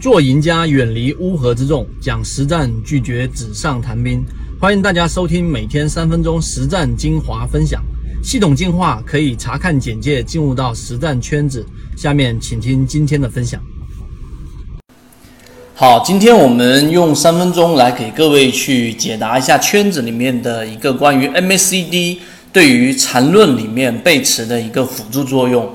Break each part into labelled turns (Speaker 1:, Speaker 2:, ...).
Speaker 1: 做赢家，远离乌合之众，讲实战，拒绝纸上谈兵。欢迎大家收听每天三分钟实战精华分享。系统进化可以查看简介进入到实战圈子。下面请听今天的分享。好，今天我们用三分钟来给各位去解答一下圈子里面的一个关于 MACD 对于缠论里面背驰的一个辅助作用。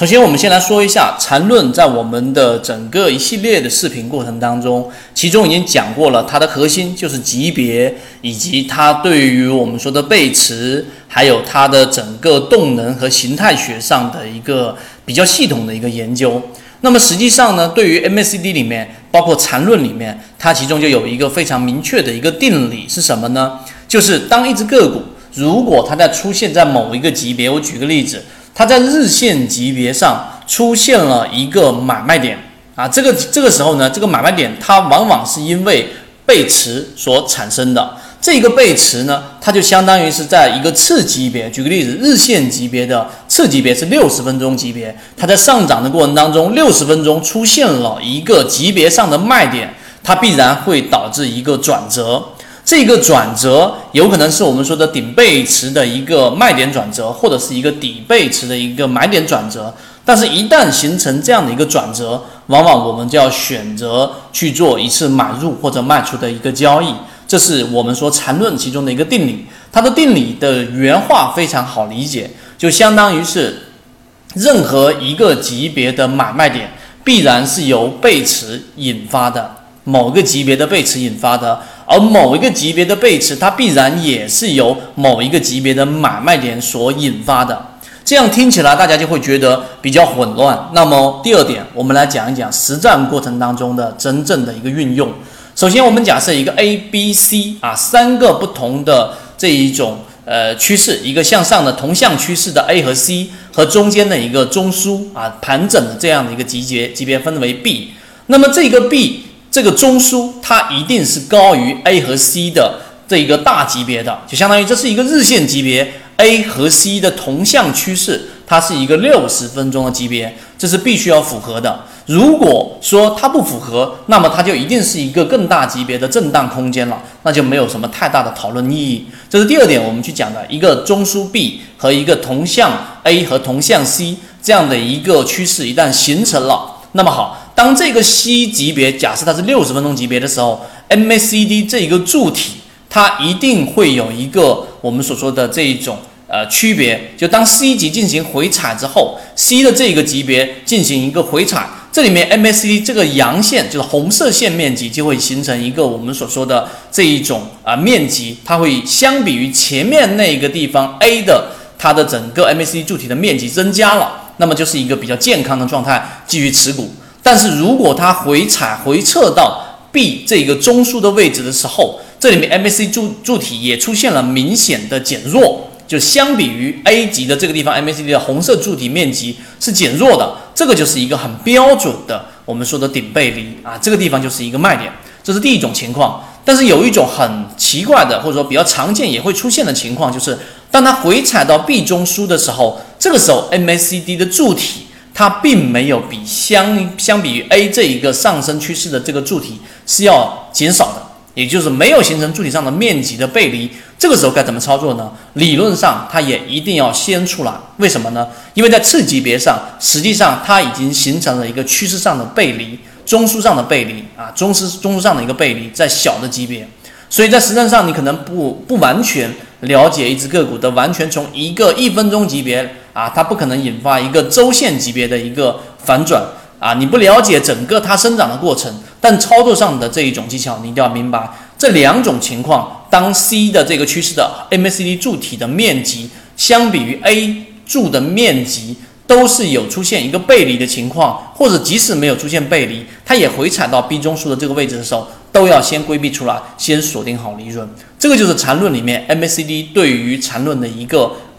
Speaker 1: 首先，我们先来说一下缠论，在我们的整个一系列的视频过程当中，其中已经讲过了，它的核心就是级别，以及它对于我们说的背驰，还有它的整个动能和形态学上的一个比较系统的一个研究。那么实际上呢，对于 MACD 里面，包括缠论里面，它其中就有一个非常明确的一个定理是什么呢？就是当一只个股如果它在出现在某一个级别，我举个例子。它在日线级别上出现了一个买卖点啊，这个这个时候呢，这个买卖点它往往是因为背驰所产生的。这个背驰呢，它就相当于是在一个次级别，举个例子，日线级别的次级别是六十分钟级别，它在上涨的过程当中，六十分钟出现了一个级别上的卖点，它必然会导致一个转折。这个转折有可能是我们说的顶背驰的一个卖点转折，或者是一个底背驰的一个买点转折。但是，一旦形成这样的一个转折，往往我们就要选择去做一次买入或者卖出的一个交易。这是我们说缠论其中的一个定理。它的定理的原话非常好理解，就相当于是任何一个级别的买卖点必然是由背驰引发的，某个级别的背驰引发的。而某一个级别的背驰，它必然也是由某一个级别的买卖点所引发的。这样听起来，大家就会觉得比较混乱。那么第二点，我们来讲一讲实战过程当中的真正的一个运用。首先，我们假设一个 A、B、C 啊三个不同的这一种呃趋势，一个向上的同向趋势的 A 和 C，和中间的一个中枢啊盘整的这样的一个级别级别分为 B。那么这个 B。这个中枢它一定是高于 A 和 C 的这一个大级别的，就相当于这是一个日线级别 A 和 C 的同向趋势，它是一个六十分钟的级别，这是必须要符合的。如果说它不符合，那么它就一定是一个更大级别的震荡空间了，那就没有什么太大的讨论意义。这是第二点，我们去讲的一个中枢 B 和一个同向 A 和同向 C 这样的一个趋势一旦形成了，那么好。当这个 C 级别假设它是六十分钟级别的时候，MACD 这一个柱体它一定会有一个我们所说的这一种呃区别。就当 C 级进行回踩之后，C 的这个级别进行一个回踩，这里面 MACD 这个阳线就是红色线面积就会形成一个我们所说的这一种啊面积，它会相比于前面那个地方 A 的它的整个 MACD 柱体的面积增加了，那么就是一个比较健康的状态，继续持股。但是如果它回踩回撤到 B 这个中枢的位置的时候，这里面 MACD 柱柱体也出现了明显的减弱，就相比于 A 级的这个地方，MACD 的红色柱体面积是减弱的，这个就是一个很标准的我们说的顶背离啊，这个地方就是一个卖点，这是第一种情况。但是有一种很奇怪的或者说比较常见也会出现的情况，就是当它回踩到 B 中枢的时候，这个时候 MACD 的柱体。它并没有比相相比于 A 这一个上升趋势的这个柱体是要减少的，也就是没有形成柱体上的面积的背离。这个时候该怎么操作呢？理论上它也一定要先出来。为什么呢？因为在次级别上，实际上它已经形成了一个趋势上的背离，中枢上的背离啊，中枢中枢上的一个背离在小的级别，所以在实战上你可能不不完全了解一只个股的完全从一个一分钟级别。啊，它不可能引发一个周线级别的一个反转啊！你不了解整个它生长的过程，但操作上的这一种技巧，你一定要明白这两种情况。当 C 的这个趋势的 MACD 柱体的面积相比于 A 柱的面积都是有出现一个背离的情况，或者即使没有出现背离，它也回踩到 B 中枢的这个位置的时候，都要先规避出来，先锁定好利润。这个就是缠论里面 MACD 对于缠论的一个。